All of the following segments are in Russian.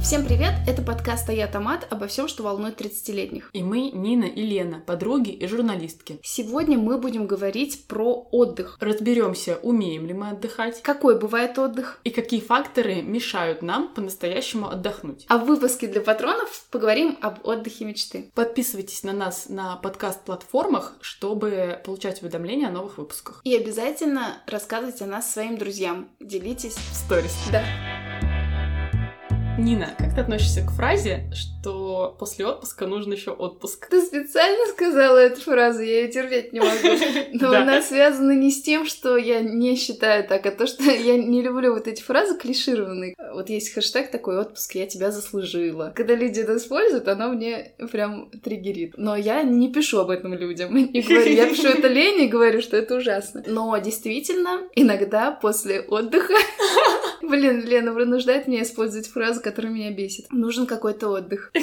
Всем привет! Это подкаст «А я Томат» обо всем, что волнует 30-летних. И мы, Нина и Лена, подруги и журналистки. Сегодня мы будем говорить про отдых. Разберемся, умеем ли мы отдыхать, Какой бывает отдых? и какие факторы мешают нам по-настоящему отдохнуть. А в выпуске для патронов поговорим об отдыхе мечты. Подписывайтесь на нас на подкаст-платформах, чтобы получать уведомления о новых выпусках. И обязательно рассказывайте о нас своим друзьям. Делитесь. В сторис. Да. Нина, как ты относишься к фразе, что после отпуска нужен еще отпуск? Ты специально сказала эту фразу, я ее терпеть не могу. Но она связана не с тем, что я не считаю так, а то, что я не люблю вот эти фразы клишированные. Вот есть хэштег такой «отпуск, я тебя заслужила». Когда люди это используют, оно мне прям триггерит. Но я не пишу об этом людям. Не говорю, я пишу это Лене и говорю, что это ужасно. Но действительно, иногда после отдыха Блин, Лена вынуждает меня использовать фразу, которая меня бесит. Нужен какой-то отдых.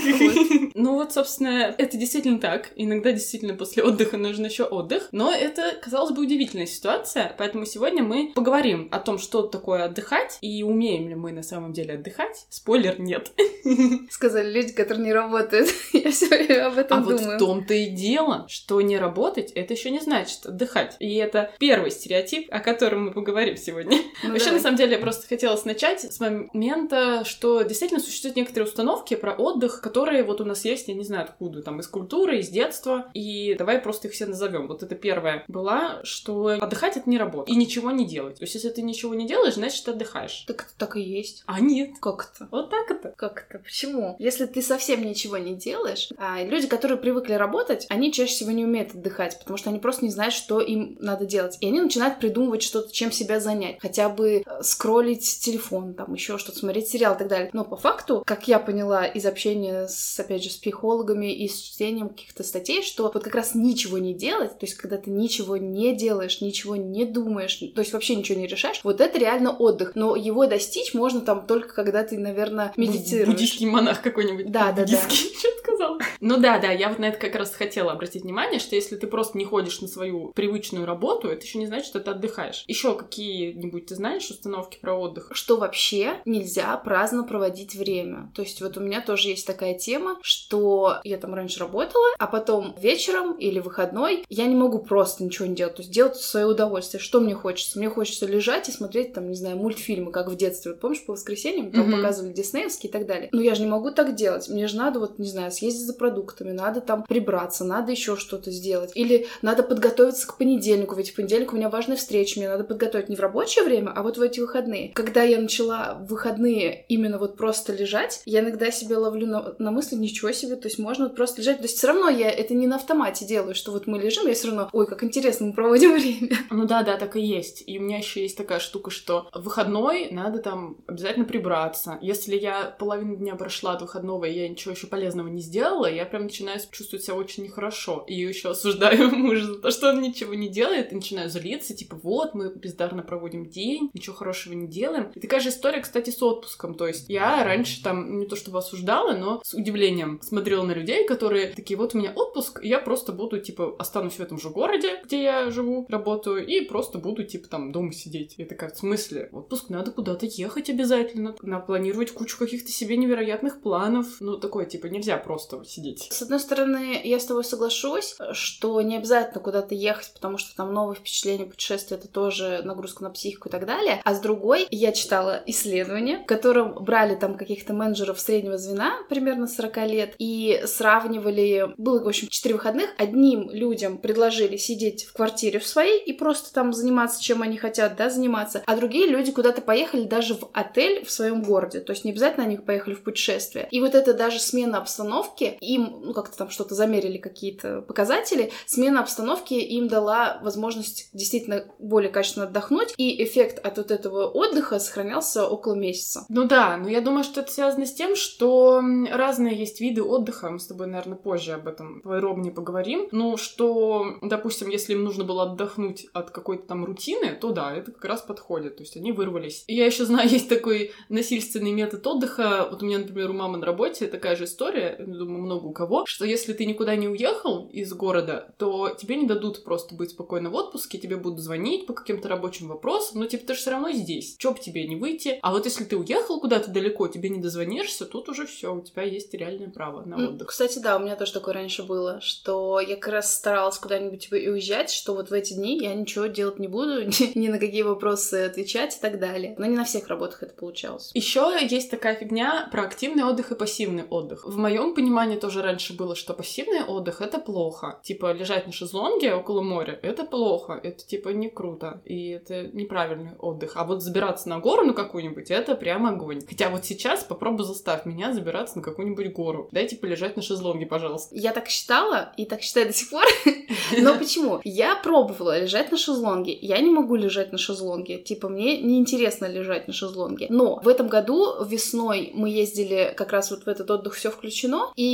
Ну вот, собственно, это действительно так. Иногда действительно после отдыха нужен еще отдых. Но это, казалось бы, удивительная ситуация. Поэтому сегодня мы поговорим о том, что такое отдыхать и умеем ли мы на самом деле отдыхать. Спойлер, нет. Сказали люди, которые не работают. Я все время об этом А вот думаю. в том-то и дело, что не работать, это еще не значит отдыхать. И это первый стереотип, о котором мы поговорим сегодня. Ну, Вообще, давай. на самом деле, я просто хотела начать с момента, что действительно существуют некоторые установки про отдых, которые вот у нас есть, я не знаю откуда, там, из культуры, из детства, и давай просто их все назовем. Вот это первое была, что отдыхать — это не работа, и ничего не делать. То есть, если ты ничего не делаешь, значит, ты отдыхаешь. Так это так и есть. А нет. Как это? Вот так это. Как это? Почему? Если ты совсем ничего не делаешь, а люди, которые привыкли работать, они чаще всего не умеют отдыхать, потому что они просто не знают, что им надо делать. И они начинают придумывать что-то, чем себя занять. Хотя бы э, скроллить телефон, там еще что-то, смотреть сериал и так далее. Но по факту, как я поняла из общения с, опять же, с психологами и с чтением каких-то статей, что вот как раз ничего не делать, то есть когда ты ничего не делаешь, ничего не думаешь, то есть вообще ничего не решаешь, вот это реально отдых. Но его достичь можно там только когда ты, наверное, медитируешь. Буддийский монах какой-нибудь. Да, да, да. Буддийский, что сказал. Ну да, да, я вот на это как раз хотела обратить внимание, что если ты просто не ходишь на свою привычную работу, это еще не значит, что ты отдыхаешь. Еще какие-нибудь ты знаешь установки про отдых? что вообще нельзя праздно проводить время. То есть вот у меня тоже есть такая тема, что я там раньше работала, а потом вечером или выходной я не могу просто ничего не делать. То есть делать свое удовольствие. Что мне хочется? Мне хочется лежать и смотреть там, не знаю, мультфильмы, как в детстве. Вот помнишь, по воскресеньям там Мгм. показывали диснеевские и так далее. Но я же не могу так делать. Мне же надо вот, не знаю, съездить за продуктами, надо там прибраться, надо еще что-то сделать. Или надо подготовиться к понедельнику, ведь в понедельник у меня важная встреча, мне надо подготовить не в рабочее время, а вот в эти выходные. Когда я начала в выходные именно вот просто лежать, я иногда себя ловлю на, на мысли, ничего себе, то есть можно вот просто лежать. То есть все равно я это не на автомате делаю, что вот мы лежим, я все равно, ой, как интересно, мы проводим время. Ну да, да, так и есть. И у меня еще есть такая штука, что в выходной надо там обязательно прибраться. Если я половину дня прошла от выходного, и я ничего еще полезного не сделала, я прям начинаю чувствовать себя очень нехорошо. И еще осуждаю мужа за то, что он ничего не делает, и начинаю злиться, типа, вот, мы бездарно проводим день, ничего хорошего не делаем. И такая же история, кстати, с отпуском. То есть я раньше там не то чтобы осуждала, но с удивлением смотрела на людей, которые такие, вот у меня отпуск, и я просто буду, типа, останусь в этом же городе, где я живу, работаю, и просто буду, типа, там, дома сидеть. Я такая, в смысле? Отпуск надо куда-то ехать обязательно, надо планировать кучу каких-то себе невероятных планов. Ну, такое, типа, нельзя просто сидеть. С одной стороны, я с тобой соглашусь, что не обязательно куда-то ехать, потому что там новые впечатления, путешествия — это тоже нагрузка на психику и так далее. А с другой, я читала исследование, в котором брали там каких-то менеджеров среднего звена, примерно 40 лет, и сравнивали... Было, в общем, 4 выходных. Одним людям предложили сидеть в квартире в своей и просто там заниматься, чем они хотят, да, заниматься, а другие люди куда-то поехали даже в отель в своем городе. То есть не обязательно они поехали в путешествие. И вот это даже смена обстановки, им, ну, как-то там что-то замерили, какие-то показатели, смена обстановки им дала возможность действительно более качественно отдохнуть, и эффект от вот этого отдыха сохранялся около месяца. Ну да, но я думаю, что это связано с тем, что разные есть виды отдыха. Мы с тобой, наверное, позже об этом подробнее поговорим. Ну, что, допустим, если им нужно было отдохнуть от какой-то там рутины, то да, это как раз подходит. То есть они вырвались. Я еще знаю, есть такой насильственный метод отдыха. Вот у меня, например, у мамы на работе такая же история. Думаю, много у кого, что если ты никуда не уехал из города, то тебе не дадут просто быть спокойно в отпуске, тебе будут звонить по каким-то рабочим вопросам, но типа ты же все равно здесь. Чё бы тебе не выйти? А вот если ты уехал куда-то далеко, тебе не дозвонишься, тут уже все, у тебя есть реальное право на отдых. Кстати, да, у меня тоже такое раньше было, что я как раз старалась куда-нибудь типа, уезжать, что вот в эти дни я ничего делать не буду, ни на какие вопросы отвечать и так далее. Но не на всех работах это получалось. Еще есть такая фигня про активный отдых и пассивный отдых. В моем понимании тоже раньше было, что пассивный отдых это плохо. Типа лежать на шезлонге около моря это плохо, это типа не круто, и это неправильный отдых. А вот забираться на гору на какую-нибудь это прям огонь. Хотя вот сейчас попробуй заставь меня забираться на какую-нибудь гору. Дайте полежать на шезлонге, пожалуйста. Я так считала, и так считаю до сих пор. Но почему? Я пробовала лежать на шезлонге. Я не могу лежать на шезлонге. Типа, мне неинтересно лежать на шезлонге. Но в этом году весной мы ездили как раз вот в этот отдых все включено, и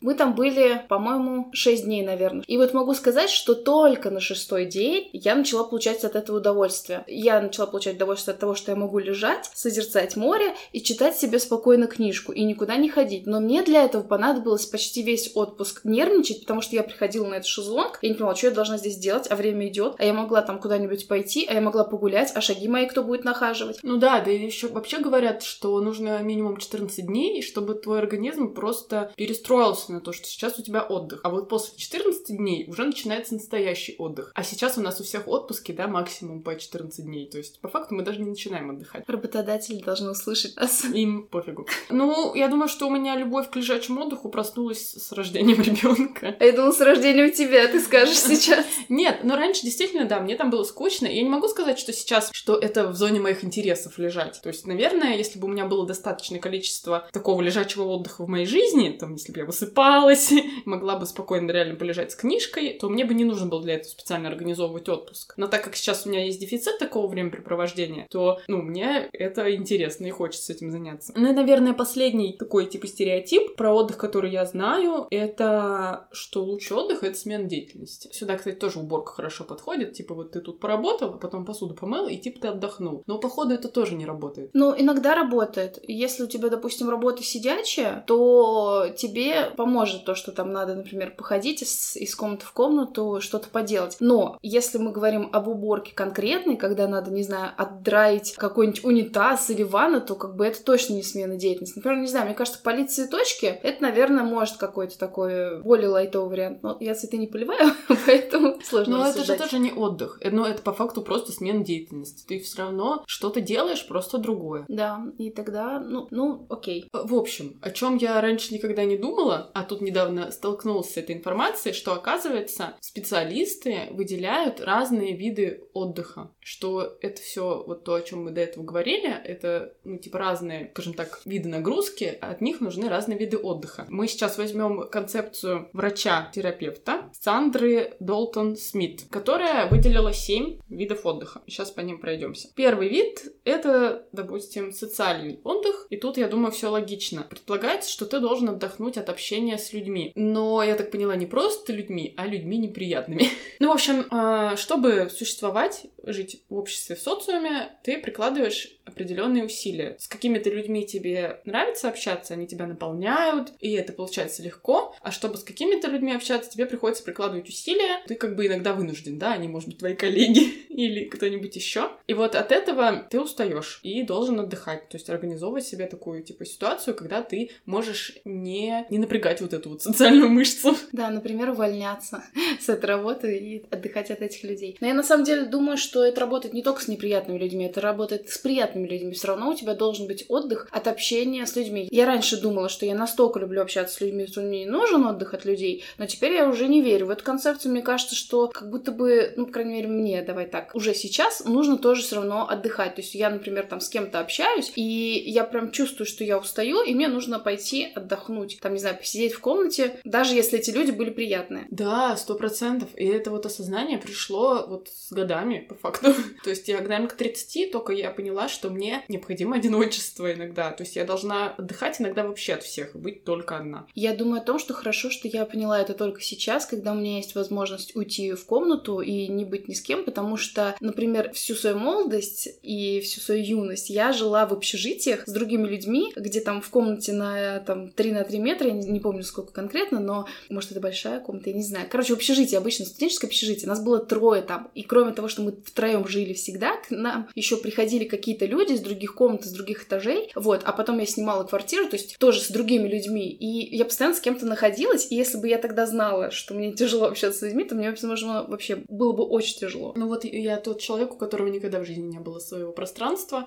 мы там были, по-моему, 6 дней, наверное. И вот могу сказать, что только на шестой день я начала получать от этого удовольствие. Я начала получать удовольствие от того, что я могу лежать, созерцать море и читать себе спокойно книжку и никуда не ходить. Но мне для этого понадобилось почти весь отпуск нервничать, потому что я приходила на этот шезлонг, я не понимала, что я должна здесь делать, а время идет, а я могла там куда-нибудь пойти, а я могла погулять, а шаги мои кто будет нахаживать. Ну да, да еще вообще говорят, что нужно минимум 14 дней, чтобы твой организм просто перестроился на то, что сейчас у тебя отдых. А вот после 14 дней уже начинается настоящий отдых. А сейчас у нас у всех отпуски, да, максимум по 14 дней. То есть, по факту, мы даже не начинаем отдыхать. Работодатели должны услышать нас. Им пофигу. Ну, я думаю, что у меня любовь к лежачему отдыху проснулась с рождением ребенка. А я думала, с рождением тебя, ты скажешь сейчас. Нет, но раньше действительно, да, мне там было скучно. Я не могу сказать, что сейчас, что это в зоне моих интересов лежать. То есть, наверное, если бы у меня было достаточное количество такого лежачего отдыха в моей жизни, там, если бы я высыпалась, могла бы спокойно реально полежать с книжкой, то мне бы не нужно было для этого специально организовывать отпуск. Но так как сейчас у меня есть дефицит такого времяпрепровождения, то, ну, мне это интересно и хочется этим заняться. Ну и, наверное, последний такой, типа, стереотип про отдых, который я знаю, это что лучший отдых — это смена деятельности. Сюда, кстати, тоже уборка хорошо подходит. Типа, вот ты тут поработал, а потом посуду помыл, и типа ты отдохнул. Но, походу, это тоже не работает. Ну, иногда работает. Если у тебя, допустим, работа сидячая, то тебе поможет то, что там надо, например, походить из, из комнаты в комнату, что-то поделать. Но если мы говорим об уборке конкретной, когда надо, не знаю, отдраить какой-нибудь унитаз или ванну, то как бы это точно не смена деятельности. Например, не знаю, мне кажется, полить цветочки, это, наверное, может какой-то такой более лайтовый вариант. Но я цветы не поливаю, поэтому сложно Но это же тоже не отдых. Но это по факту просто смена деятельности. Ты все равно что-то делаешь, просто другое. Да, и тогда, ну, ну, окей. В общем, о чем я раньше никогда не думала, а тут недавно столкнулась с этой информацией, что, оказывается, специалисты выделяют разные виды отдыха. Что это все вот то, о чем мы до этого говорили, это, ну, типа, разные, скажем так, виды нагрузки, от них нужны разные виды отдыха. Мы сейчас возьмем концепцию врача-терапевта Сандры Долтон Смит, которая выделила семь видов отдыха. Сейчас по ним пройдемся. Первый вид — это, допустим, социальный отдых, и тут, я думаю, все логично. Предполагается, что ты должен отдохнуть от общения с людьми. Но, я так поняла, не просто людьми, а людьми неприятными. Ну, в общем, а, чтобы существовать, жить в обществе, в социуме, ты прикладываешь определенные усилия. С какими-то людьми тебе нравится общаться, они тебя наполняют, и это получается легко. А чтобы с какими-то людьми общаться, тебе приходится прикладывать усилия. Ты как бы иногда вынужден, да, они, может быть, твои коллеги или кто-нибудь еще. И вот от этого ты устаешь и должен отдыхать. То есть организовывать себе такую, типа, ситуацию, когда ты можешь не, не напрягать вот эту вот социальную мышцу. Да, например, увольняться с этой работы и отдыхать от этих людей. Но я на самом деле думаю, что это работает не только с неприятными людьми, это работает с приятными людьми. Все равно у тебя должен быть отдых от общения с людьми. Я раньше думала, что я настолько люблю общаться с людьми, что мне не нужен отдых от людей, но теперь я уже не верю в эту концепцию. Мне кажется, что как будто бы, ну, по крайней мере, мне, давай так, уже сейчас нужно тоже все равно отдыхать. То есть я, например, там с кем-то общаюсь, и я прям чувствую, что я устаю, и мне нужно пойти отдохнуть. Там, не знаю, посидеть в комнате, даже если эти люди были приятные. Да, сто процентов. И это вот осознание пришло вот с годами, по факту. То есть я, наверное, к 30 только я поняла, что мне необходимо одиночество иногда. То есть я должна отдыхать иногда вообще от всех и быть только одна. Я думаю о том, что хорошо, что я поняла это только сейчас, когда у меня есть возможность уйти в комнату и не быть ни с кем, потому что, например, всю свою молодость и всю свою юность. Я жила в общежитиях с другими людьми, где там в комнате на там 3 на 3 метра, я не, не помню сколько конкретно, но может это большая комната, я не знаю. Короче, в общежитии, обычно студенческое общежитие, нас было трое там, и кроме того, что мы втроем жили всегда, к нам еще приходили какие-то люди из других комнат, из других этажей, вот, а потом я снимала квартиру, то есть тоже с другими людьми, и я постоянно с кем-то находилась, и если бы я тогда знала, что мне тяжело общаться с людьми, то мне, возможно, вообще было бы очень тяжело. Ну вот я тот человек, у которого никогда в жизни не было своего пространства,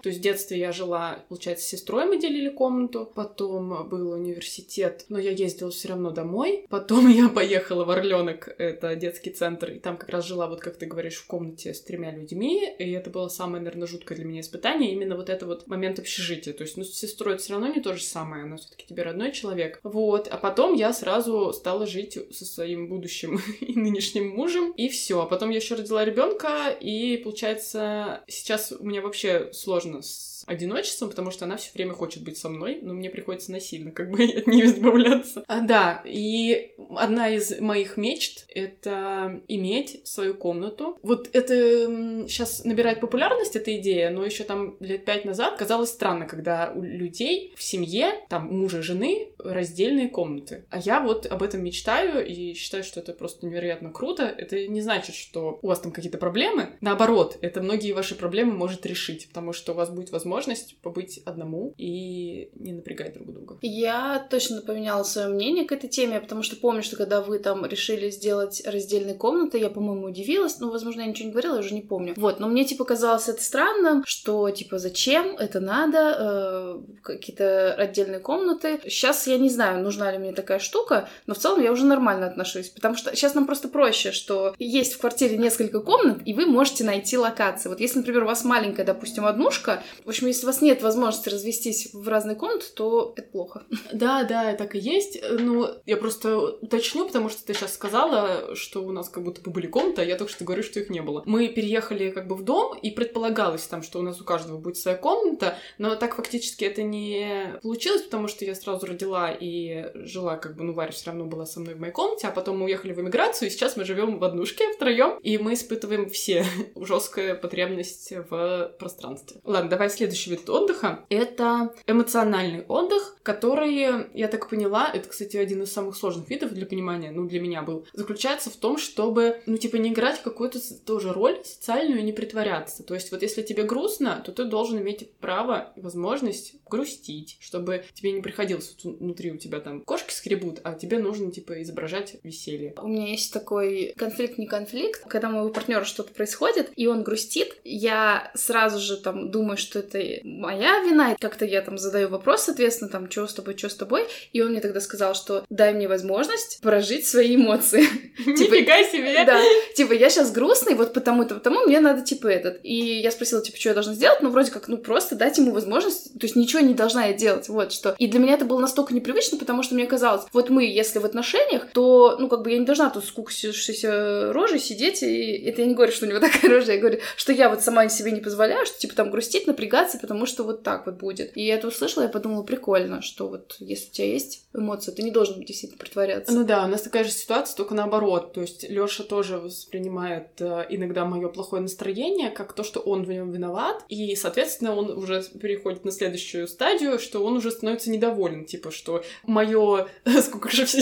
то есть в детстве я жила, получается, с сестрой мы делили комнату, потом был университет, но я ездила все равно домой, потом я поехала в Орленок, это детский центр, и там как раз жила, вот как ты говоришь, в комнате с тремя людьми, и это было самое, наверное, жуткое для меня испытание, именно вот это вот момент общежития. То есть, ну, с сестрой это все равно не то же самое, она все-таки тебе родной человек. Вот. А потом я сразу стала жить со своим будущим и нынешним мужем, и все. А потом я еще родила ребенка, и получается, сейчас у меня вообще сложно одиночеством, потому что она все время хочет быть со мной, но мне приходится насильно как бы от нее избавляться. А, да, и одна из моих мечт — это иметь свою комнату. Вот это сейчас набирает популярность, эта идея, но еще там лет пять назад казалось странно, когда у людей в семье, там, мужа и жены раздельные комнаты. А я вот об этом мечтаю и считаю, что это просто невероятно круто. Это не значит, что у вас там какие-то проблемы. Наоборот, это многие ваши проблемы может решить, потому что у вас будет возможность возможность побыть одному и не напрягать друг друга. Я точно поменяла свое мнение к этой теме, потому что помню, что когда вы там решили сделать раздельные комнаты, я, по-моему, удивилась, ну, возможно, я ничего не говорила, я уже не помню. Вот, но мне, типа, казалось это странным, что, типа, зачем это надо, э, какие-то отдельные комнаты. Сейчас я не знаю, нужна ли мне такая штука, но в целом я уже нормально отношусь, потому что сейчас нам просто проще, что есть в квартире несколько комнат, и вы можете найти локации. Вот если, например, у вас маленькая, допустим, однушка, в общем, общем, если у вас нет возможности развестись в разные комнаты, то это плохо. Да, да, так и есть. Ну, я просто уточню, потому что ты сейчас сказала, что у нас как будто бы были комнаты, а я только что говорю, что их не было. Мы переехали как бы в дом, и предполагалось там, что у нас у каждого будет своя комната, но так фактически это не получилось, потому что я сразу родила и жила как бы, ну, Варя все равно была со мной в моей комнате, а потом мы уехали в эмиграцию, и сейчас мы живем в однушке втроем, и мы испытываем все жесткую потребность в пространстве. Ладно, давай следующий следующий вид отдыха — это эмоциональный отдых, который, я так поняла, это, кстати, один из самых сложных видов для понимания, ну, для меня был, заключается в том, чтобы, ну, типа, не играть какую-то тоже роль социальную и не притворяться. То есть вот если тебе грустно, то ты должен иметь право и возможность грустить, чтобы тебе не приходилось внутри у тебя там кошки скребут, а тебе нужно, типа, изображать веселье. У меня есть такой конфликт не конфликт, когда моего партнера что-то происходит, и он грустит, я сразу же там думаю, что это моя вина. Как-то я там задаю вопрос, соответственно, там, что с тобой, что с тобой. И он мне тогда сказал, что дай мне возможность прожить свои эмоции. Типа, Нифига себе! Да. Типа, я сейчас грустный, вот потому-то, потому мне надо, типа, этот. И я спросила, типа, что я должна сделать? Ну, вроде как, ну, просто дать ему возможность, то есть ничего не должна я делать, вот что. И для меня это было настолько непривычно, потому что мне казалось, вот мы, если в отношениях, то, ну, как бы я не должна тут скуксившейся рожей сидеть, и это я не говорю, что у него такая рожа, я говорю, что я вот сама себе не позволяю, что, типа, там грустить, напрягаться, потому что вот так вот будет. И я это услышала, я подумала, прикольно, что вот если у тебя есть эмоции, ты не должен действительно притворяться. Ну да, у нас такая же ситуация, только наоборот. То есть Лёша тоже воспринимает э, иногда мое плохое настроение как то, что он в нем виноват, и, соответственно, он уже переходит на следующую стадию, что он уже становится недоволен, типа, что мое сколько же все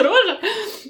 рожа,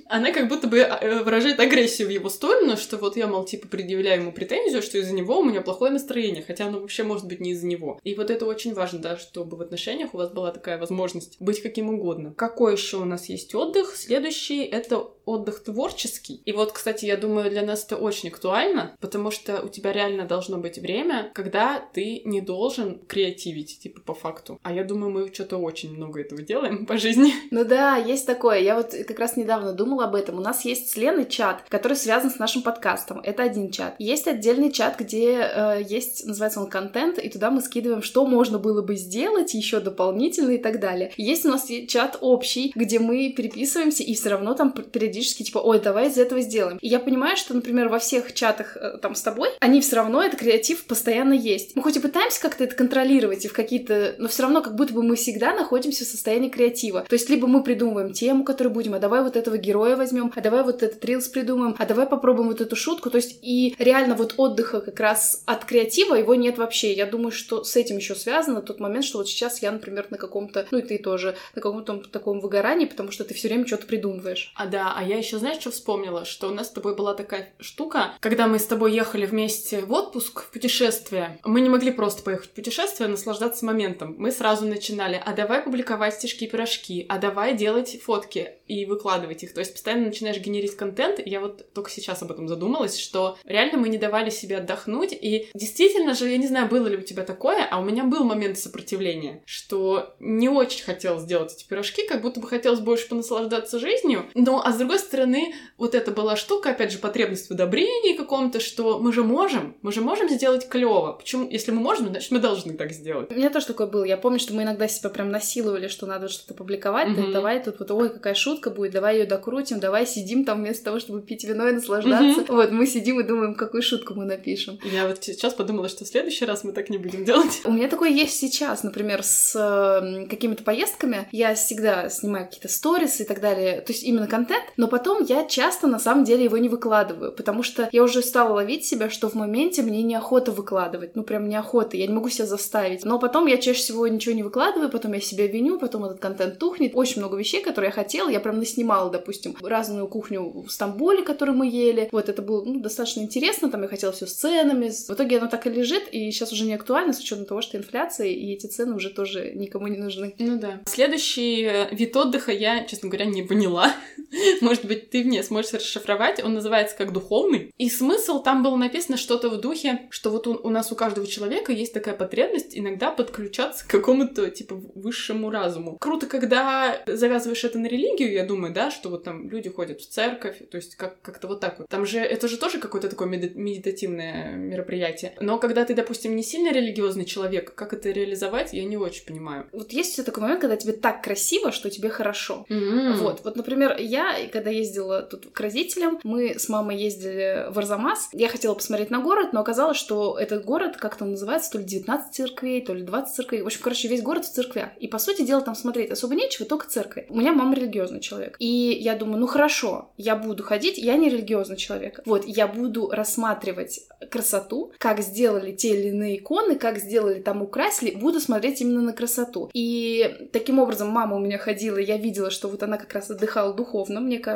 она как будто бы э, выражает агрессию в его сторону, что вот я, мол, типа, предъявляю ему претензию, что из-за него у меня плохое настроение, хотя оно вообще может быть не из-за него. И вот это очень важно, да, чтобы в отношениях у вас была такая возможность быть каким угодно. Какой еще у нас есть отдых? Следующий — это отдых творческий. И вот, кстати, я думаю, для нас это очень актуально, потому что у тебя реально должно быть время, когда ты не должен креативить, типа, по факту. А я думаю, мы что-то очень много этого делаем по жизни. Ну да, есть такое. Я вот как раз недавно думала об этом. У нас есть с Леной чат, который связан с нашим подкастом. Это один чат. Есть отдельный чат, где э, есть, называется он контент, и туда мы скидываем, что можно было бы сделать еще дополнительно и так далее. Есть у нас чат общий, где мы переписываемся и все равно там периодически периодически, типа, ой, давай из этого сделаем. И я понимаю, что, например, во всех чатах э, там с тобой, они все равно, это креатив постоянно есть. Мы хоть и пытаемся как-то это контролировать и в какие-то... Но все равно как будто бы мы всегда находимся в состоянии креатива. То есть либо мы придумываем тему, которую будем, а давай вот этого героя возьмем, а давай вот этот рилс придумаем, а давай попробуем вот эту шутку. То есть и реально вот отдыха как раз от креатива его нет вообще. Я думаю, что с этим еще связано тот момент, что вот сейчас я, например, на каком-то, ну и ты тоже, на каком-то таком выгорании, потому что ты все время что-то придумываешь. А да, а я еще знаешь, что вспомнила? Что у нас с тобой была такая штука, когда мы с тобой ехали вместе в отпуск, в путешествие, мы не могли просто поехать в путешествие, наслаждаться моментом. Мы сразу начинали, а давай публиковать стишки-пирожки, а давай делать фотки и выкладывать их. То есть постоянно начинаешь генерить контент, и я вот только сейчас об этом задумалась, что реально мы не давали себе отдохнуть, и действительно же, я не знаю, было ли у тебя такое, а у меня был момент сопротивления, что не очень хотел сделать эти пирожки, как будто бы хотелось больше понаслаждаться жизнью, но, а с другой стороны, вот это была штука, опять же, потребность в одобрении каком-то, что мы же можем, мы же можем сделать клево. Почему? Если мы можем, значит, мы должны так сделать. У меня тоже такое было. Я помню, что мы иногда себя прям насиловали, что надо что-то публиковать, mm-hmm. давай тут вот, ой, какая шутка будет, давай ее докрутим, давай сидим там вместо того, чтобы пить вино и наслаждаться. Mm-hmm. Вот, мы сидим и думаем, какую шутку мы напишем. Я вот сейчас подумала, что в следующий раз мы так не будем делать. У меня такое есть сейчас, например, с э, какими-то поездками. Я всегда снимаю какие-то сторисы и так далее, то есть именно контент, но потом я часто на самом деле его не выкладываю, потому что я уже стала ловить себя, что в моменте мне неохота выкладывать, ну прям неохота, я не могу себя заставить. Но потом я чаще всего ничего не выкладываю, потом я себя виню, потом этот контент тухнет. Очень много вещей, которые я хотела, я прям наснимала, допустим, разную кухню в Стамбуле, которую мы ели. Вот это было ну, достаточно интересно, там я хотела все с ценами. В итоге оно так и лежит, и сейчас уже не актуально с учетом того, что инфляция, и эти цены уже тоже никому не нужны. Ну да. Следующий э, вид отдыха я, честно говоря, не поняла. Может быть, ты мне сможешь расшифровать. Он называется как духовный. И смысл там было написано что-то в духе, что вот у, у нас у каждого человека есть такая потребность иногда подключаться к какому-то, типа, высшему разуму. Круто, когда завязываешь это на религию, я думаю, да, что вот там люди ходят в церковь, то есть как- как-то вот так вот. Там же, это же тоже какое-то такое медитативное мероприятие. Но когда ты, допустим, не сильно религиозный человек, как это реализовать, я не очень понимаю. Вот есть такой момент, когда тебе так красиво, что тебе хорошо. Mm-hmm. Вот, вот, например, я, когда ездила тут к родителям, мы с мамой ездили в Арзамас. Я хотела посмотреть на город, но оказалось, что этот город как-то называется то ли 19 церквей, то ли 20 церквей. В общем, короче, весь город в церквях. И, по сути дела, там смотреть особо нечего, только церкви. У меня мама религиозный человек. И я думаю, ну хорошо, я буду ходить, я не религиозный человек. Вот, я буду рассматривать красоту, как сделали те или иные иконы, как сделали там, украсили, буду смотреть именно на красоту. И таким образом мама у меня ходила, я видела, что вот она как раз отдыхала духовно, мне кажется,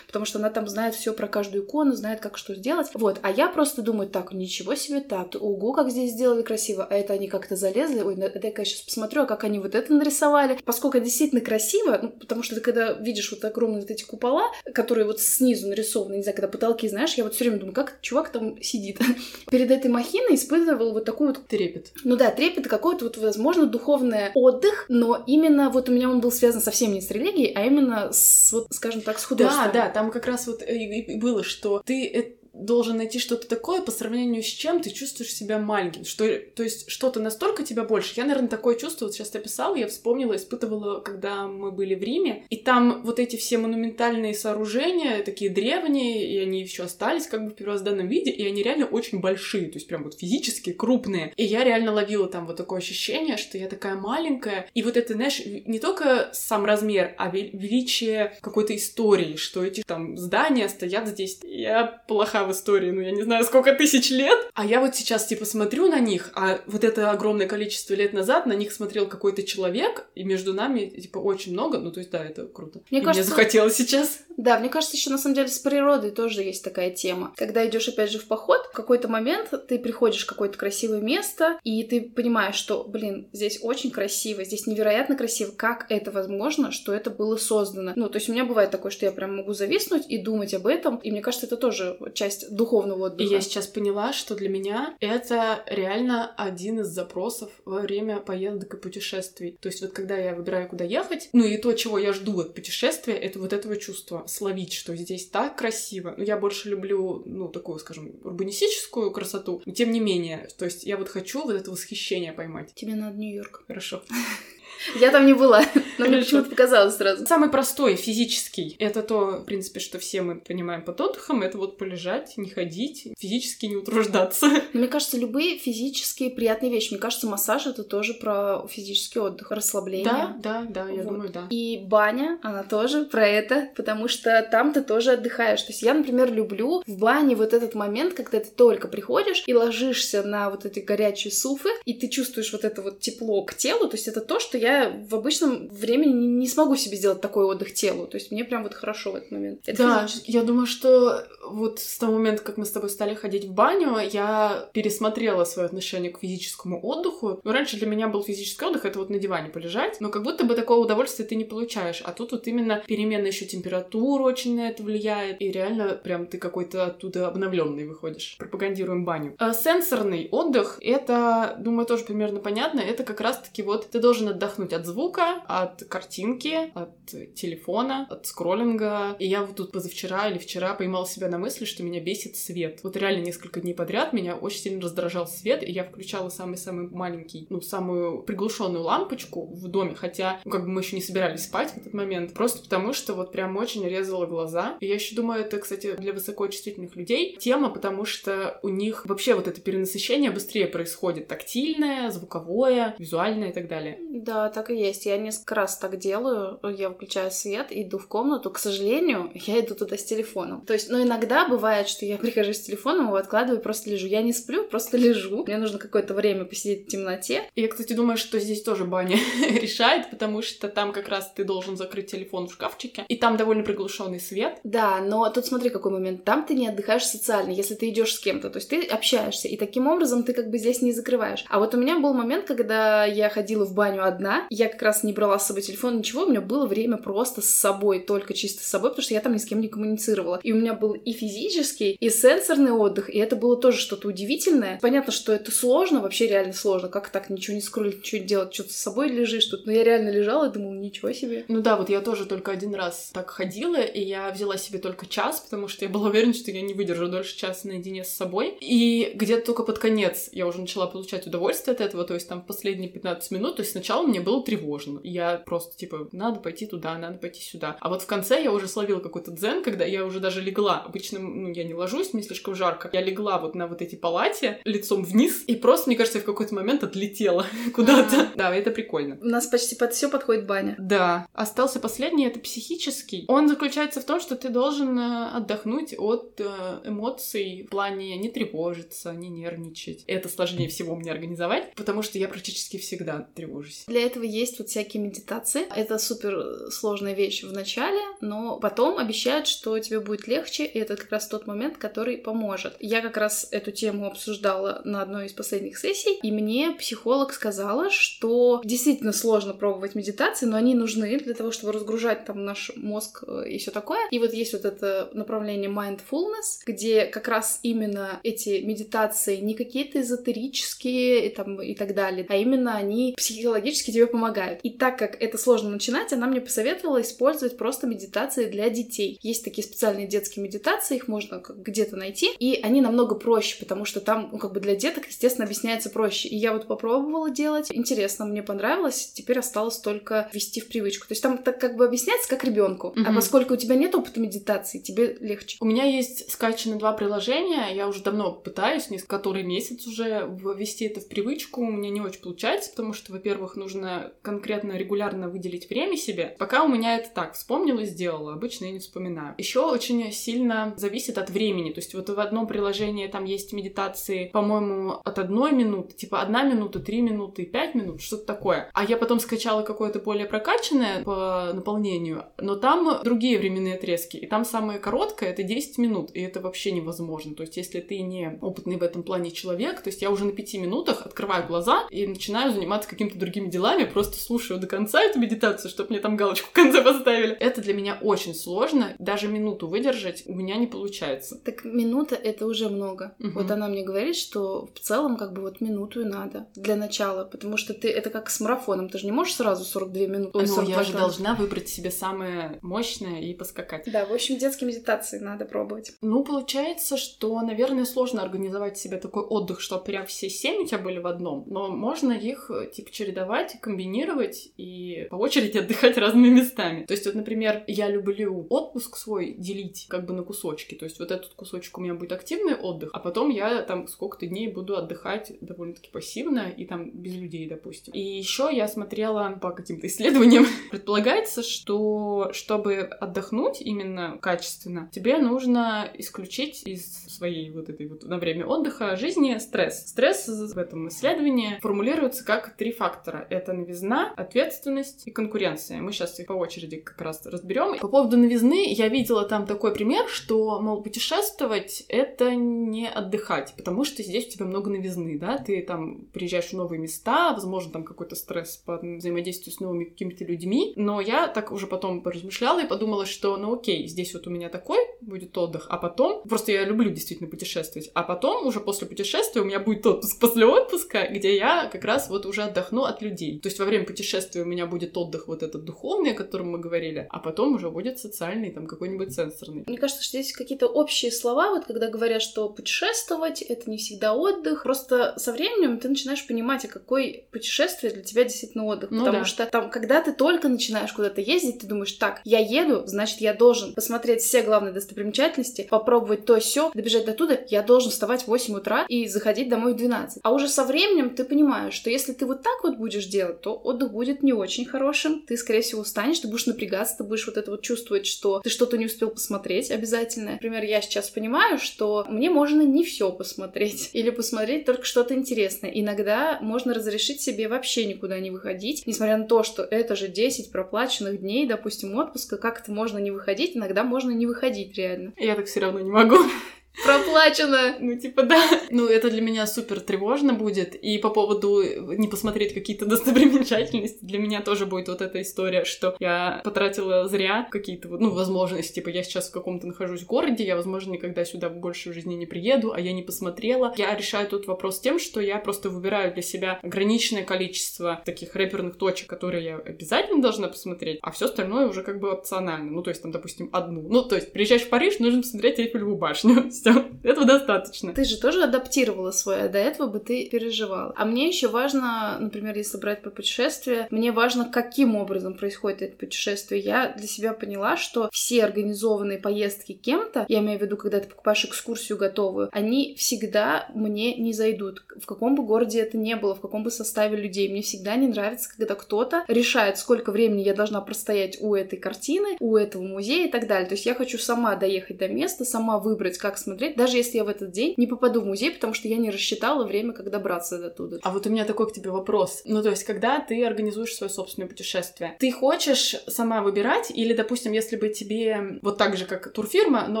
потому что она там знает все про каждую икону, знает, как что сделать. Вот, а я просто думаю, так, ничего себе так, ого, как здесь сделали красиво, а это они как-то залезли, ой, это я, сейчас посмотрю, а как они вот это нарисовали. Поскольку действительно красиво, ну, потому что ты когда видишь вот огромные вот эти купола, которые вот снизу нарисованы, не знаю, когда потолки, знаешь, я вот все время думаю, как чувак там сидит. Перед этой махиной испытывал вот такой вот... Трепет. Ну да, трепет, какой-то вот, возможно, духовный отдых, но именно вот у меня он был связан совсем не с религией, а именно с, вот, скажем так, с художеством. Да, да, там как раз вот и было, что ты должен найти что-то такое, по сравнению с чем ты чувствуешь себя маленьким. Что, то есть что-то настолько тебя больше. Я, наверное, такое чувство, вот сейчас описала, я вспомнила, испытывала, когда мы были в Риме, и там вот эти все монументальные сооружения, такие древние, и они еще остались как бы в первозданном виде, и они реально очень большие, то есть прям вот физически крупные. И я реально ловила там вот такое ощущение, что я такая маленькая, и вот это, знаешь, не только сам размер, а величие какой-то истории, что эти там здания стоят здесь. Я плоха в истории, ну, я не знаю, сколько тысяч лет. А я вот сейчас, типа, смотрю на них, а вот это огромное количество лет назад на них смотрел какой-то человек, и между нами, типа, очень много. Ну, то есть, да, это круто. Мне и кажется... Мне захотелось сейчас. Да, мне кажется, еще на самом деле с природой тоже есть такая тема. Когда идешь опять же в поход, в какой-то момент ты приходишь в какое-то красивое место, и ты понимаешь, что, блин, здесь очень красиво, здесь невероятно красиво. Как это возможно, что это было создано? Ну, то есть у меня бывает такое, что я прям могу зависнуть и думать об этом, и мне кажется, это тоже часть духовного отдыха. И я сейчас поняла, что для меня это реально один из запросов во время поездок и путешествий. То есть вот когда я выбираю, куда ехать, ну и то, чего я жду от путешествия, это вот этого чувства словить, что здесь так красиво. Ну, я больше люблю, ну, такую, скажем, урбанистическую красоту, но тем не менее, то есть я вот хочу вот это восхищение поймать. Тебе надо Нью-Йорк. Хорошо. Я там не была, но мне почему-то показалось сразу. Самый простой, физический, это то, в принципе, что все мы понимаем под отдыхом, это вот полежать, не ходить, физически не утруждаться. Но мне кажется, любые физические приятные вещи. Мне кажется, массаж это тоже про физический отдых, расслабление. Да, да, да, я Вот. думаю, да. И баня, она тоже про это, потому что там ты тоже отдыхаешь. То есть я, например, люблю в бане вот этот момент, когда ты только приходишь и ложишься на вот эти горячие суфы, и ты чувствуешь вот это вот тепло к телу. То есть это то, что я в обычном времени не не смогу себе сделать такой отдых телу. То есть мне прям вот хорошо в этот момент. Это Да, физически. я думаю, что вот с того момента, как мы с тобой стали ходить в баню, я пересмотрела свое отношение к физическому отдыху. Ну, раньше для меня был физический отдых, это вот на диване полежать, но как будто бы такого удовольствия ты не получаешь. А тут вот именно перемена еще температуры очень на это влияет, и реально прям ты какой-то оттуда обновленный выходишь. Пропагандируем баню. А сенсорный отдых, это, думаю, тоже примерно понятно, это как раз-таки вот ты должен отдохнуть от звука, от картинки, от телефона, от скроллинга. И я вот тут позавчера или вчера поймала себя на мысли, что меня бесит свет. Вот реально несколько дней подряд меня очень сильно раздражал свет, и я включала самый-самый маленький, ну, самую приглушенную лампочку в доме, хотя, ну, как бы мы еще не собирались спать в этот момент, просто потому что вот прям очень резала глаза. И я еще думаю, это, кстати, для высокочувствительных людей тема, потому что у них вообще вот это перенасыщение быстрее происходит. Тактильное, звуковое, визуальное и так далее. Да, так и есть. Я несколько раз так делаю. Я выключаю свет, иду в комнату. К сожалению, я иду туда с телефоном. То есть, ну, иногда бывает, что я прихожу с телефоном, его откладываю, просто лежу. Я не сплю, просто лежу. Мне нужно какое-то время посидеть в темноте. Я, кстати, думаю, что здесь тоже баня решает, потому что там как раз ты должен закрыть телефон в шкафчике, и там довольно приглушенный свет. Да, но тут смотри, какой момент. Там ты не отдыхаешь социально, если ты идешь с кем-то. То есть ты общаешься, и таким образом ты как бы здесь не закрываешь. А вот у меня был момент, когда я ходила в баню одна, я как раз не брала с собой телефон, ничего, у меня было время просто с собой, только чисто с собой, потому что я там ни с кем не коммуницировала. И у меня был и физический, и сенсорный отдых, и это было тоже что-то удивительное. Понятно, что это сложно, вообще реально сложно. Как так ничего не скроллить, ничего делать, что-то с собой лежишь тут. Но я реально лежала и думала, ничего себе. Ну да, вот я тоже только один раз так ходила, и я взяла себе только час, потому что я была уверена, что я не выдержу дольше часа наедине с собой. И где-то только под конец я уже начала получать удовольствие от этого, то есть там последние 15 минут, то есть сначала мне было тревожно. Я просто типа, надо пойти туда, надо пойти сюда. А вот в конце я уже словила какой-то дзен, когда я уже даже легла. Обычно, ну, я не ложусь, мне слишком жарко. Я легла вот на вот эти палати лицом вниз, и просто, мне кажется, я в какой-то момент отлетела куда-то. Да, это прикольно. У нас почти под все подходит баня. Да. Остался последний, это психический. Он заключается в том, что ты должен э, отдохнуть от э, эмоций в плане не тревожиться, не нервничать. Это сложнее всего мне организовать, потому что я практически всегда тревожусь. Для этого есть вот всякие медитации. Это супер сложная вещь в начале, но потом обещают, что тебе будет легче, и это как раз тот момент, который поможет. Я как раз эту тему обсуждала на одной из последних сессий, и мне психолог сказала, что действительно сложно пробовать медитации, но они нужны для того, чтобы разгружать там наш мозг э, и все такое. И вот есть вот это направление mindfulness, где как раз именно эти медитации не какие-то эзотерические и, там, и так далее, а именно они психологически тебе помогают. И так как это сложно начинать, она мне посоветовала использовать просто медитации для детей. Есть такие специальные детские медитации, их можно где-то найти, и они намного проще, потому что там, ну, как бы для деток, естественно, объясняется проще. И я вот попробовала делать, интересно, мне понравилось, теперь осталось только ввести в привычку. То есть там так как бы объясняется как ребенку, а Мгм. поскольку у тебя нет опыта медитации, тебе легче. У меня есть скачаны два приложения, я уже давно пытаюсь, не который месяц уже ввести это в привычку, у меня не очень получается, потому что, во-первых, нужно конкретно регулярно выделить время себе. Пока у меня это так, вспомнила сделала, обычно я не вспоминаю. Еще очень сильно зависит от времени, то есть вот в одном приложении там есть медитации, по-моему, от одной минуты, типа одна минута, три минуты, пять минут, что-то такое. А я потом скачала какое-то более прокачанное по наполнению, но там другие временные отрезки, и там самое короткое это 10 минут, и это вообще невозможно. То есть, если ты не опытный в этом плане человек, то есть я уже на пяти минутах открываю глаза и начинаю заниматься какими-то другими делами, просто слушаю до конца эту медитацию, чтобы мне там галочку в конце поставили. Это для меня очень сложно, даже минуту выдержать у меня не получается. Так минута это уже много. Мгм. Вот она мне говорит, что в целом как бы вот минуту и надо для начала, потому что ты это как с марафоном, ты же не можешь сразу 42 минуты. ой, 42 я же должна выбрать себе самое мощное и поскакать. Да, в общем, детские медитации надо пробовать. Ну, получается, что, наверное, сложно организовать себе такой отдых, что прям все семь у тебя были в одном, но можно их, э, типа, чередовать, комбинировать и по очереди отдыхать разными местами. То есть вот, например, я люблю отпуск свой делить как бы на кусочки. То есть вот этот кусочек у меня будет активный отдых, а потом я там сколько-то дней буду отдыхать довольно-таки пассивно и там без людей, допустим. И еще я смотрела по каким-то исследованиям. Предполагается, что чтобы отдохнуть именно качественно, тебе нужно исключить из своей вот этой вот на время отдыха жизни стресс. Стресс в этом исследовании формулируется как три фактора. Это новизна, ответственность и конкуренция. Мы сейчас их по очереди как раз разберем. По поводу новизны я видела там такой пример, что, мол, путешествовать — это не отдыхать, потому что здесь у тебя много новизны, да, ты там приезжаешь в новые места, возможно, там какой-то стресс по взаимодействию с новыми какими-то людьми, но я так уже потом поразмышляла и подумала, что, ну окей, здесь вот у меня такой будет отдых, а потом, просто я люблю действительно путешествовать, а потом уже после путешествия у меня будет отпуск после отпуска, где я как раз вот уже отдохну от людей. То есть во время путешествия у меня будет отдых вот этот духовный, о котором мы говорили, а потом уже будет социальный, там какой-нибудь сенсорный. Мне кажется, что здесь какие-то общие слова, вот когда говорят, что путешествовать — это не всегда отдых, просто со временем ты начинаешь понимать, а какой путешествие для тебя действительно отдых. Ну, потому да. что там, когда ты только начинаешь куда-то ездить, ты думаешь, так, я еду, значит, я должен посмотреть все главные достопримечательности, попробовать то все, добежать до туда, я должен вставать в 8 утра и заходить домой в 12. А уже со временем ты понимаешь, что если ты вот так вот будешь делать, то отдых будет не очень хорошим, ты, скорее всего, устанешь, ты будешь напрягаться, ты будешь вот это вот чувствовать, что ты что-то не успел посмотреть обязательно. Например, я сейчас понимаю, что мне можно не все посмотреть или посмотреть только что-то интересное. Иногда можно разрешить себе вообще никуда не выходить, несмотря на то, что это же 10 проплаченных дней, допустим, отпуска, как это можно не выходить, иногда можно не выходить реально. Я так все равно не могу. Проплачено. Ну, типа, да. Ну, это для меня супер тревожно будет. И по поводу не посмотреть какие-то достопримечательности, для меня тоже будет вот эта история, что я потратила зря какие-то, ну, возможности. Типа, я сейчас в каком-то нахожусь городе, я, возможно, никогда сюда больше в жизни не приеду, а я не посмотрела. Я решаю тут вопрос тем, что я просто выбираю для себя ограниченное количество таких рэперных точек, которые я обязательно должна посмотреть, а все остальное уже как бы опционально. Ну, то есть, там, допустим, одну. Ну, то есть, приезжаешь в Париж, нужно посмотреть Эйфелеву башню все, этого достаточно. Ты же тоже адаптировала свой, а до этого бы ты переживала. А мне еще важно, например, если брать про путешествие, мне важно, каким образом происходит это путешествие. Я для себя поняла, что все организованные поездки кем-то, я имею в виду, когда ты покупаешь экскурсию готовую, они всегда мне не зайдут. В каком бы городе это не было, в каком бы составе людей. Мне всегда не нравится, когда кто-то решает, сколько времени я должна простоять у этой картины, у этого музея и так далее. То есть я хочу сама доехать до места, сама выбрать, как смотреть посмотреть, даже если я в этот день не попаду в музей, потому что я не рассчитала время, как добраться до туда. А вот у меня такой к тебе вопрос. Ну, то есть, когда ты организуешь свое собственное путешествие, ты хочешь сама выбирать, или, допустим, если бы тебе вот так же, как турфирма, но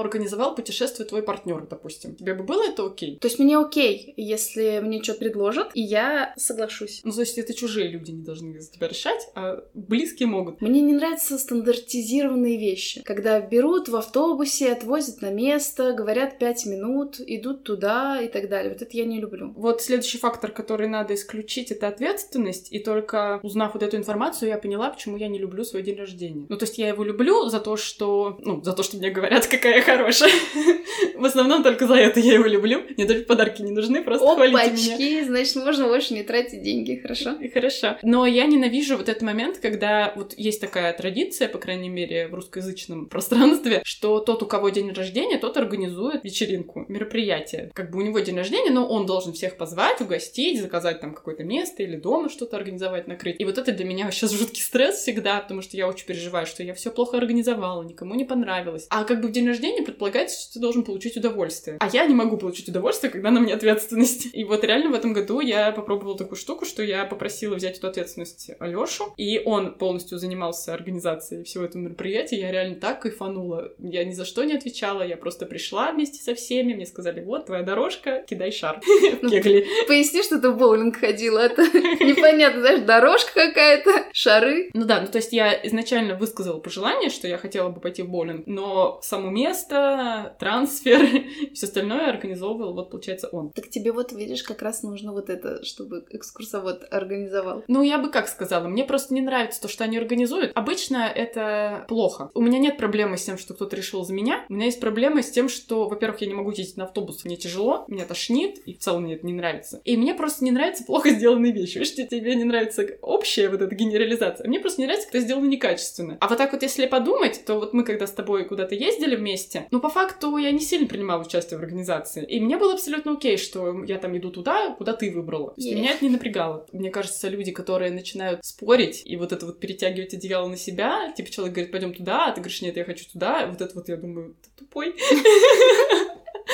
организовал путешествие твой партнер, допустим, тебе бы было это окей? То есть мне окей, если мне что-то предложат, и я соглашусь. Ну, то есть это чужие люди не должны за тебя решать, а близкие могут. Мне не нравятся стандартизированные вещи, когда берут в автобусе, отвозят на место, говорят пять минут, идут туда и так далее. Вот это я не люблю. Вот следующий фактор, который надо исключить, это ответственность. И только узнав вот эту информацию, я поняла, почему я не люблю свой день рождения. Ну, то есть я его люблю за то, что... Ну, за то, что мне говорят, какая я хорошая. В основном только за это я его люблю. Мне даже подарки не нужны, просто хвалите меня. значит, можно больше не тратить деньги, хорошо? Хорошо. Но я ненавижу вот этот момент, когда вот есть такая традиция, по крайней мере, в русскоязычном пространстве, что тот, у кого день рождения, тот организует вечеринку, мероприятие. Как бы у него день рождения, но он должен всех позвать, угостить, заказать там какое-то место или дома что-то организовать, накрыть. И вот это для меня сейчас жуткий стресс всегда, потому что я очень переживаю, что я все плохо организовала, никому не понравилось. А как бы в день рождения предполагается, что ты должен получить удовольствие. А я не могу получить удовольствие, когда на мне ответственность. И вот реально в этом году я попробовала такую штуку, что я попросила взять эту ответственность Алёшу, и он полностью занимался организацией всего этого мероприятия. Я реально так кайфанула. Я ни за что не отвечала, я просто пришла вместе со всеми, мне сказали, вот, твоя дорожка, кидай шар ну, Поясни, что ты в боулинг ходила, это непонятно, знаешь, дорожка какая-то, шары. Ну да, ну то есть я изначально высказала пожелание, что я хотела бы пойти в боулинг, но само место, трансфер и все остальное организовывал, вот, получается, он. Так тебе вот, видишь, как раз нужно вот это, чтобы экскурсовод организовал. Ну, я бы как сказала, мне просто не нравится то, что они организуют. Обычно это плохо. У меня нет проблемы с тем, что кто-то решил за меня. У меня есть проблема с тем, что, во-первых, во-первых, я не могу ездить на автобус, мне тяжело, меня тошнит, и в целом мне это не нравится. И мне просто не нравятся плохо сделанные вещи. Видишь, тебе не нравится общая вот эта генерализация, мне просто не нравится, когда сделано некачественно. А вот так вот, если подумать, то вот мы когда с тобой куда-то ездили вместе, ну, по факту я не сильно принимала участие в организации. И мне было абсолютно окей, что я там иду туда, куда ты выбрала. То есть Есть. меня это не напрягало. Мне кажется, люди, которые начинают спорить и вот это вот перетягивать одеяло на себя, типа человек говорит, пойдем туда, а ты говоришь, нет, я хочу туда, вот это вот я думаю, ты тупой.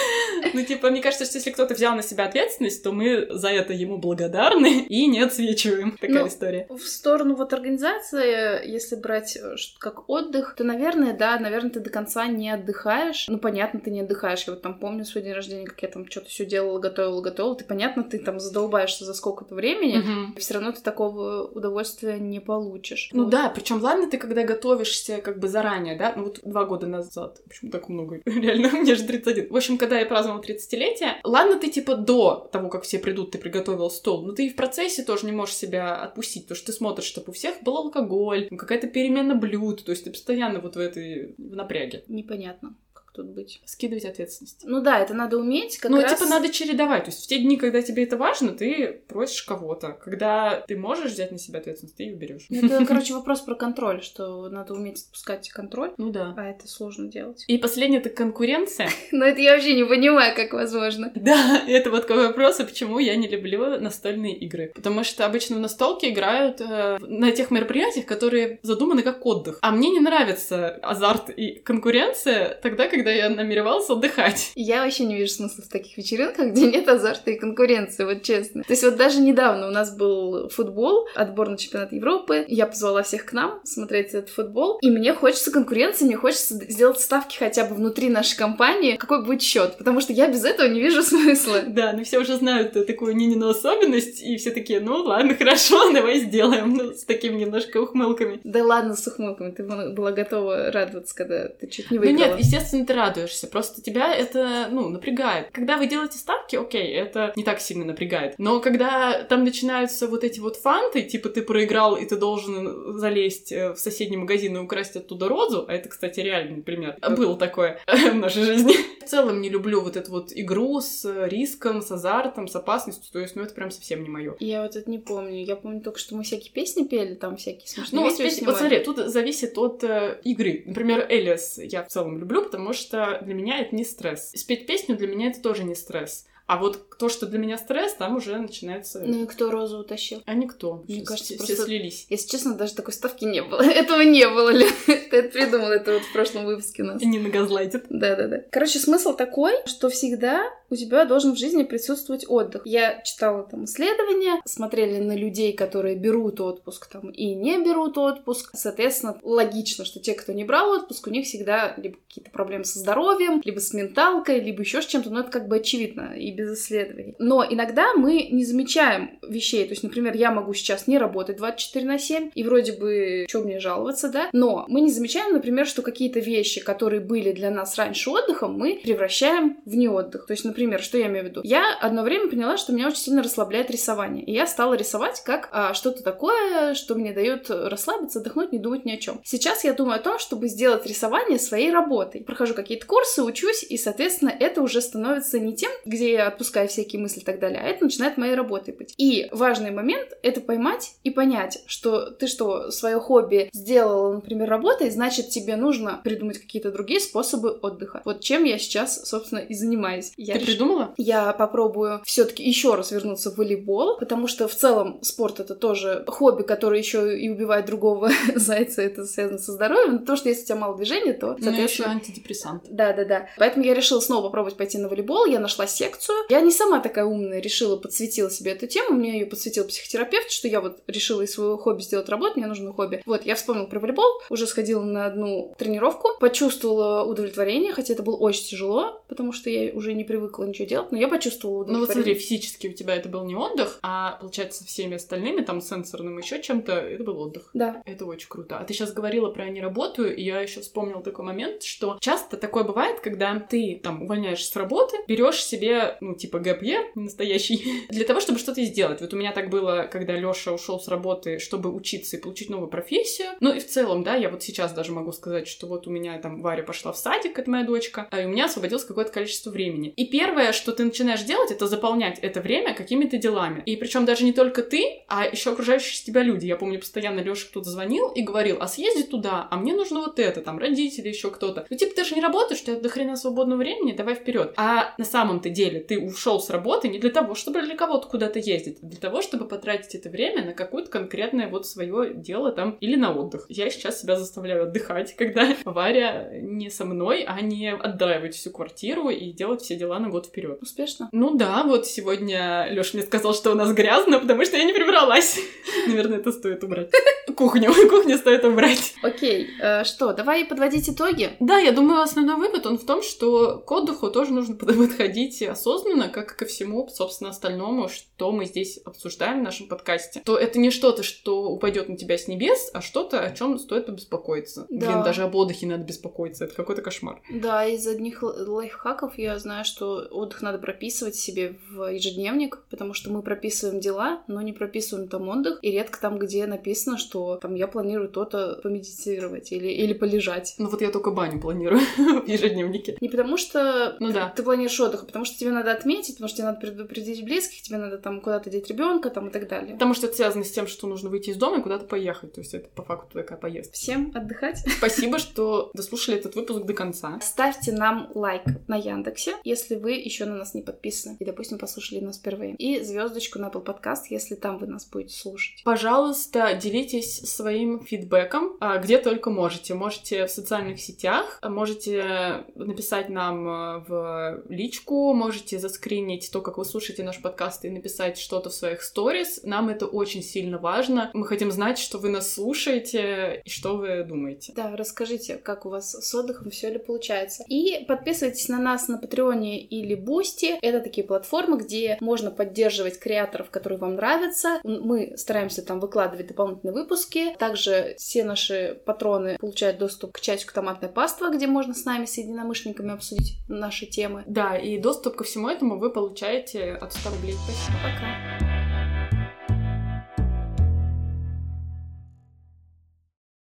Ну, типа, мне кажется, что если кто-то взял на себя ответственность, то мы за это ему благодарны и не отсвечиваем. Такая Ну, история. В сторону вот организации, если брать э, как отдых, то, наверное, да, наверное, ты до конца не отдыхаешь. Ну, понятно, ты не отдыхаешь. Я вот там помню свой день рождения, как я там что-то все делала, готовила, готовила. Ты, понятно, ты там задолбаешься за сколько-то времени, Мгм. все равно ты такого удовольствия не получишь. Ну Вот. да, причем ладно, ты когда готовишься как бы заранее, да, ну вот два года назад, почему так много, реально, мне же 31. В общем, когда я праздновала 30-летие, ладно, ты типа до того, как все придут, ты приготовил стол, но ты и в процессе тоже не можешь себя отпустить, потому что ты смотришь, чтобы у всех был алкоголь, какая-то перемена блюд, то есть ты постоянно вот в этой в напряге. Непонятно, как тут быть. Скидывать ответственность. Ну да, это надо уметь как ну, раз... типа, надо чередовать. То есть в те дни, когда тебе это важно, ты просишь кого-то. Когда ты можешь взять на себя ответственность, ты ее берешь. Ну, Это, короче, вопрос про контроль, что надо уметь отпускать контроль, Ну да. а это сложно делать. И последнее это конкуренция. Но это я вообще не понимаю, как возможно. Да, это вот такой вопрос, а почему я не люблю настольные игры. Потому что обычно в настолки играют э, на тех мероприятиях, которые задуманы как отдых. А мне не нравится азарт и конкуренция тогда, когда я намеревался отдыхать. Я вообще не вижу смысла в таких вечеринках, где нет азарта и конкуренции, вот честно. То есть вот даже недавно у нас был футбол, отбор на чемпионат Европы. Я позвала всех к нам смотреть этот футбол. И мне хочется конкуренции, мне хочется сделать ставки хотя бы внутри нашей компании, какой будет счет, потому что я без этого не вижу смысла. Да, но все уже знают э, такую Нинину особенность, и все такие, ну ладно, хорошо, давай сделаем, ну, с такими немножко ухмылками. Да ладно с ухмылками, ты была готова радоваться, когда ты чуть не Ну выиграла. нет, естественно, ты радуешься, просто тебя это, ну, напрягает. Когда вы делаете ставки, окей, это не так сильно напрягает. Но когда там начинаются вот эти вот фанты, типа ты проиграл, и ты должен залезть э, в соседний магазин и украсть оттуда розу, а это, кстати, реальный пример, было такое в нашей жизни. В целом не люблю вот эту вот игру с риском, с азартом, с опасностью, то есть, ну, это прям совсем не мое. Я вот это не помню. Я помню только, что мы всякие песни пели, там всякие смешные Ну, видео снимали. вот смотри, тут зависит от э, игры. Например, Элиас я в целом люблю, потому что для меня это не стресс. Спеть песню для меня это тоже не стресс. А вот то, что для меня стресс, там уже начинается... Ну и кто розу утащил? А никто. Мне кажется, все, просто- слились. Если честно, даже такой ставки не было. Этого не было, Лен. Ты это придумал, это вот в прошлом выпуске у нас. Не нагазлайтит. Да-да-да. Короче, смысл такой, что всегда у тебя должен в жизни присутствовать отдых. Я читала там исследования, смотрели на людей, которые берут отпуск там и не берут отпуск. Соответственно, логично, что те, кто не брал отпуск, у них всегда либо какие-то проблемы со здоровьем, либо с менталкой, либо еще с чем-то, но это как бы очевидно и без исследований. Но иногда мы не замечаем вещей. То есть, например, я могу сейчас не работать 24 на 7, и вроде бы, что мне жаловаться, да? Но мы не замечаем, например, что какие-то вещи, которые были для нас раньше отдыхом, мы превращаем в неотдых. То есть, например, что я имею в виду? Я одно время поняла, что меня очень сильно расслабляет рисование. И я стала рисовать как а, что-то такое, что мне дает расслабиться, отдохнуть, не думать ни о чем. Сейчас я думаю о том, чтобы сделать рисование своей работой. Прохожу какие-то курсы, учусь, и, соответственно, это уже становится не тем, где я отпускаю всякие мысли и так далее, а это начинает моей работой быть. И важный момент — это поймать и понять, что ты что, свое хобби сделала, например, работой, значит, тебе нужно придумать какие-то другие способы отдыха. Вот чем я сейчас, собственно, и занимаюсь. Я Ты реш- придумала? я попробую все-таки еще раз вернуться в волейбол, потому что в целом спорт это тоже хобби, которое еще и убивает другого зайца, это связано со здоровьем. Но то, что если у тебя мало движения, то, Ну, еще соответственно, антидепрессант. да, да, да. Поэтому я решила снова попробовать пойти на волейбол. Я нашла секцию. Я не сама такая умная решила, подсветила себе эту тему. Мне ее подсветил психотерапевт, что я вот решила из своего хобби сделать работу, мне нужно хобби. Вот, я вспомнила про волейбол, уже сходила на одну тренировку, почувствовала удовлетворение, хотя это было очень тяжело, потому что я уже не привыкла ничего делать, но я почувствовала Ну вот смотри, удовлетворение. физически у тебя это был не отдых, а получается со всеми остальными, там, сенсорным еще чем-то, это был отдых. Да. Это очень круто. А ты сейчас говорила про не работаю, и я еще вспомнила такой момент, что часто такое бывает, когда ты там увольняешься с работы, берешь себе, ну, типа гэп year настоящий, для того, чтобы что-то сделать. Вот у меня так было, когда Леша ушел с работы, чтобы учиться и получить новую профессию. Ну и в целом, да, я вот сейчас сейчас даже могу сказать, что вот у меня там Варя пошла в садик, это моя дочка, а у меня освободилось какое-то количество времени. И первое, что ты начинаешь делать, это заполнять это время какими-то делами. И причем даже не только ты, а еще окружающие тебя люди. Я помню, постоянно Леша кто-то звонил и говорил, а съезди туда, а мне нужно вот это, там, родители, еще кто-то. Ну, типа, ты же не работаешь, у тебя до хрена свободного времени, давай вперед. А на самом-то деле ты ушел с работы не для того, чтобы для кого-то куда-то ездить, а для того, чтобы потратить это время на какое-то конкретное вот свое дело там или на отдых. Я сейчас себя заставляю отдыхать, когда Варя не со мной, а не отдраивать всю квартиру и делать все дела на год вперед. Успешно? Ну да, вот сегодня Леша мне сказал, что у нас грязно, потому что я не прибралась. Наверное, это стоит убрать. Кухню, кухню стоит убрать. Окей, э, что, давай подводить итоги? Да, я думаю, основной вывод, он в том, что к отдыху тоже нужно подходить осознанно, как ко всему, собственно, остальному, что мы здесь обсуждаем в нашем подкасте. То это не что-то, что упадет на тебя с небес, а что-то, о чем стоит побеспокоиться. Да. Блин, даже об отдыхе надо беспокоиться, это какой-то кошмар. Да, из одних лайфхаков я знаю, что отдых надо прописывать себе в ежедневник, потому что мы прописываем дела, но не прописываем там отдых, и редко там, где написано, что там я планирую то-то помедитировать или, или полежать. Ну вот я только баню планирую в ежедневнике. Не потому что Ну да. ты планируешь отдых, а потому что тебе надо отметить, потому что тебе надо предупредить близких, тебе надо там куда-то деть ребенка там и так далее. Потому что это связано с тем, что нужно выйти из дома и куда-то поехать. То есть это по факту такая поездка. Всем отдыхать. Спасибо, что дослушали этот выпуск до конца. Ставьте нам лайк на Яндексе, если вы еще на нас не подписаны. И, допустим, послушали нас впервые. И звездочку на Apple Podcast, если там вы нас будете слушать. Пожалуйста, делитесь своим фидбэком, а, где только можете. Можете в социальных сетях, а, можете написать нам а, в личку, можете заскринить то, как вы слушаете наш подкаст и написать что-то в своих сторис. Нам это очень сильно важно. Мы хотим знать, что вы нас слушаете и что вы думаете. Да, расскажите, как у вас с отдыхом, все ли получается. И подписывайтесь на нас на Патреоне или Бусти. Это такие платформы, где можно поддерживать креаторов, которые вам нравятся. Мы стараемся там выкладывать дополнительные выпуски. Также все наши патроны получают доступ к чатику «Томатная паства», где можно с нами, с единомышленниками обсудить наши темы. Да, и доступ ко всему этому вы получаете от 100 рублей. Спасибо. Пока!